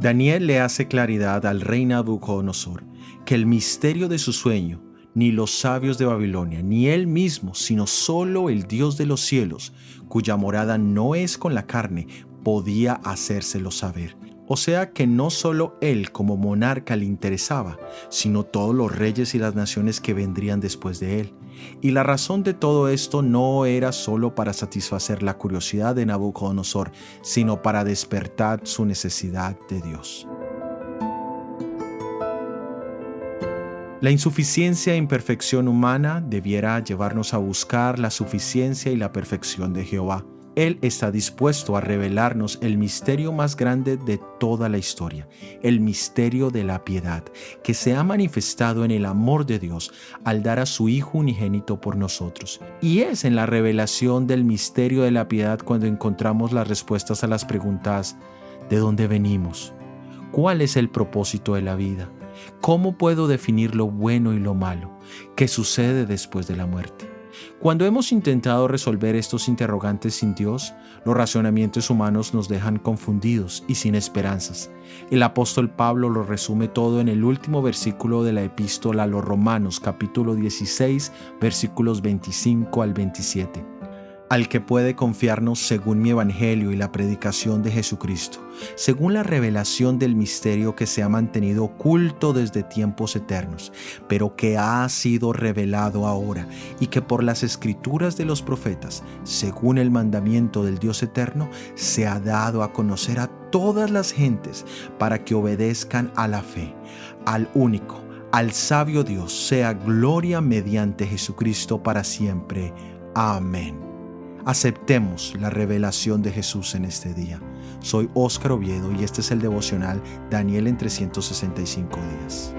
Daniel le hace claridad al rey Nabucodonosor que el misterio de su sueño, ni los sabios de Babilonia, ni él mismo, sino solo el Dios de los cielos, cuya morada no es con la carne, podía hacérselo saber. O sea que no solo él como monarca le interesaba, sino todos los reyes y las naciones que vendrían después de él. Y la razón de todo esto no era solo para satisfacer la curiosidad de Nabucodonosor, sino para despertar su necesidad de Dios. La insuficiencia e imperfección humana debiera llevarnos a buscar la suficiencia y la perfección de Jehová. Él está dispuesto a revelarnos el misterio más grande de toda la historia, el misterio de la piedad, que se ha manifestado en el amor de Dios al dar a su Hijo unigénito por nosotros. Y es en la revelación del misterio de la piedad cuando encontramos las respuestas a las preguntas, ¿de dónde venimos? ¿Cuál es el propósito de la vida? ¿Cómo puedo definir lo bueno y lo malo? ¿Qué sucede después de la muerte? Cuando hemos intentado resolver estos interrogantes sin Dios, los razonamientos humanos nos dejan confundidos y sin esperanzas. El apóstol Pablo lo resume todo en el último versículo de la epístola a los Romanos capítulo 16 versículos 25 al 27 al que puede confiarnos según mi Evangelio y la predicación de Jesucristo, según la revelación del misterio que se ha mantenido oculto desde tiempos eternos, pero que ha sido revelado ahora y que por las escrituras de los profetas, según el mandamiento del Dios eterno, se ha dado a conocer a todas las gentes para que obedezcan a la fe, al único, al sabio Dios, sea gloria mediante Jesucristo para siempre. Amén. Aceptemos la revelación de Jesús en este día. Soy Óscar Oviedo y este es el devocional Daniel en 365 días.